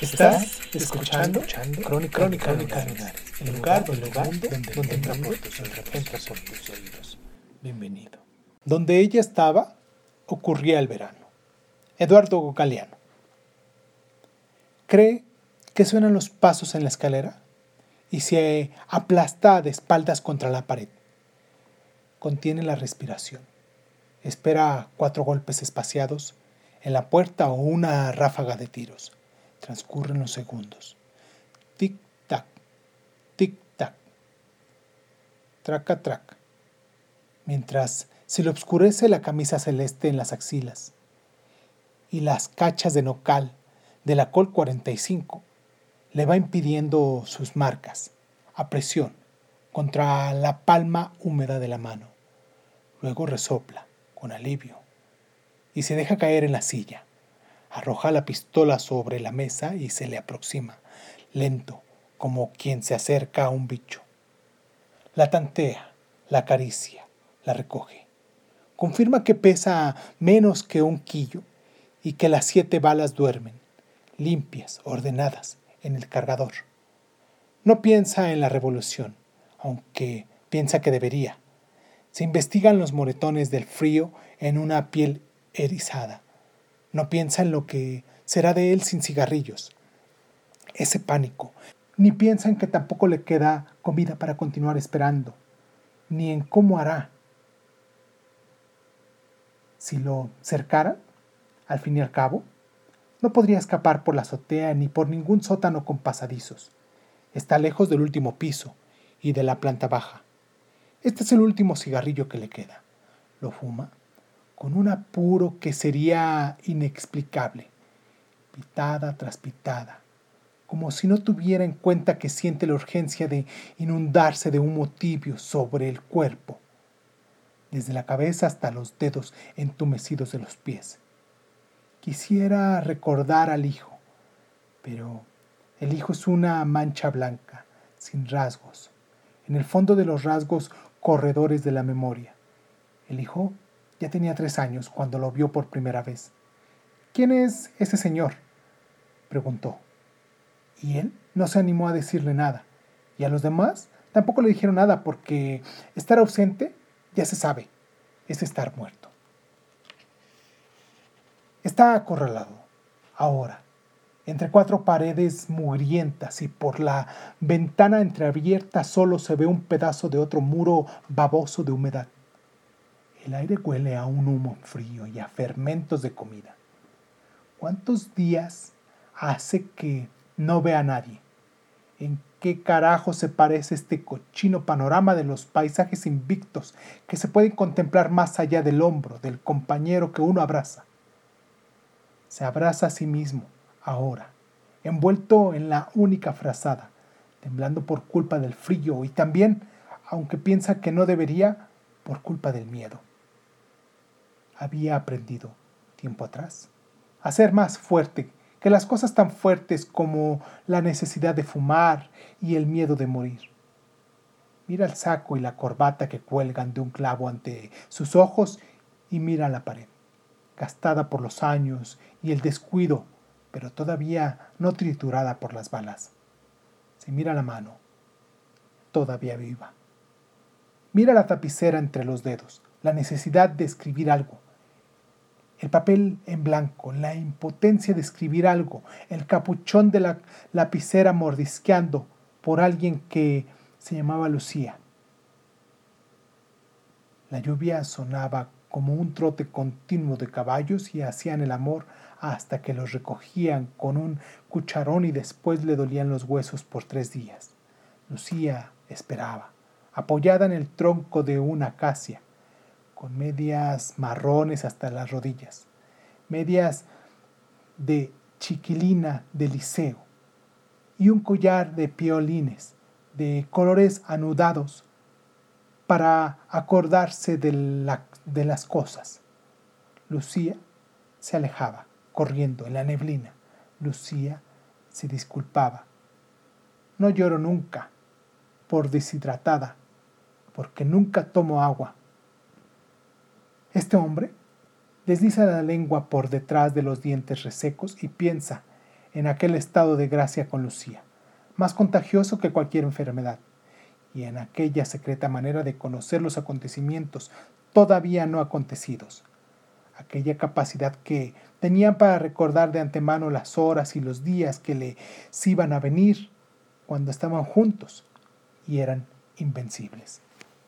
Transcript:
Estás escuchando, Crónica, Crónica, Crónica el lugar, el lugar donde, donde entra por tus oídos, entra por tus oídos. Bienvenido. Donde ella estaba, ocurría el verano. Eduardo Galeano. Cree que suenan los pasos en la escalera y se aplasta de espaldas contra la pared. Contiene la respiración. Espera cuatro golpes espaciados en la puerta o una ráfaga de tiros. Transcurren los segundos. Tic-tac, tic-tac, traca-traca. Mientras se le obscurece la camisa celeste en las axilas y las cachas de nocal de la Col 45 le va impidiendo sus marcas a presión contra la palma húmeda de la mano. Luego resopla con alivio y se deja caer en la silla. Arroja la pistola sobre la mesa y se le aproxima, lento, como quien se acerca a un bicho. La tantea, la acaricia, la recoge. Confirma que pesa menos que un quillo y que las siete balas duermen, limpias, ordenadas, en el cargador. No piensa en la revolución, aunque piensa que debería. Se investigan los moretones del frío en una piel erizada. No piensa en lo que será de él sin cigarrillos. Ese pánico. Ni piensa en que tampoco le queda comida para continuar esperando. Ni en cómo hará. Si lo cercara, al fin y al cabo, no podría escapar por la azotea ni por ningún sótano con pasadizos. Está lejos del último piso y de la planta baja. Este es el último cigarrillo que le queda. Lo fuma con un apuro que sería inexplicable, pitada tras pitada, como si no tuviera en cuenta que siente la urgencia de inundarse de humo tibio sobre el cuerpo, desde la cabeza hasta los dedos entumecidos de los pies. Quisiera recordar al hijo, pero el hijo es una mancha blanca, sin rasgos, en el fondo de los rasgos corredores de la memoria. El hijo ya tenía tres años cuando lo vio por primera vez. ¿Quién es ese señor? preguntó. Y él no se animó a decirle nada. Y a los demás tampoco le dijeron nada porque estar ausente, ya se sabe, es estar muerto. Está acorralado, ahora, entre cuatro paredes mugrientas y por la ventana entreabierta solo se ve un pedazo de otro muro baboso de humedad. El aire huele a un humo frío y a fermentos de comida. ¿Cuántos días hace que no ve a nadie? ¿En qué carajo se parece este cochino panorama de los paisajes invictos que se pueden contemplar más allá del hombro del compañero que uno abraza? Se abraza a sí mismo, ahora, envuelto en la única frazada, temblando por culpa del frío y también, aunque piensa que no debería, por culpa del miedo había aprendido tiempo atrás a ser más fuerte que las cosas tan fuertes como la necesidad de fumar y el miedo de morir. Mira el saco y la corbata que cuelgan de un clavo ante sus ojos y mira la pared, gastada por los años y el descuido, pero todavía no triturada por las balas. Se mira la mano, todavía viva. Mira la tapicera entre los dedos, la necesidad de escribir algo, el papel en blanco, la impotencia de escribir algo, el capuchón de la lapicera mordisqueando por alguien que se llamaba Lucía. La lluvia sonaba como un trote continuo de caballos y hacían el amor hasta que los recogían con un cucharón y después le dolían los huesos por tres días. Lucía esperaba, apoyada en el tronco de una acacia, con medias marrones hasta las rodillas, medias de chiquilina de liceo y un collar de piolines de colores anudados para acordarse de, la- de las cosas. Lucía se alejaba, corriendo en la neblina. Lucía se disculpaba. No lloro nunca por deshidratada, porque nunca tomo agua. Este hombre desliza la lengua por detrás de los dientes resecos y piensa en aquel estado de gracia con Lucía, más contagioso que cualquier enfermedad, y en aquella secreta manera de conocer los acontecimientos todavía no acontecidos, aquella capacidad que tenían para recordar de antemano las horas y los días que les iban a venir cuando estaban juntos y eran invencibles.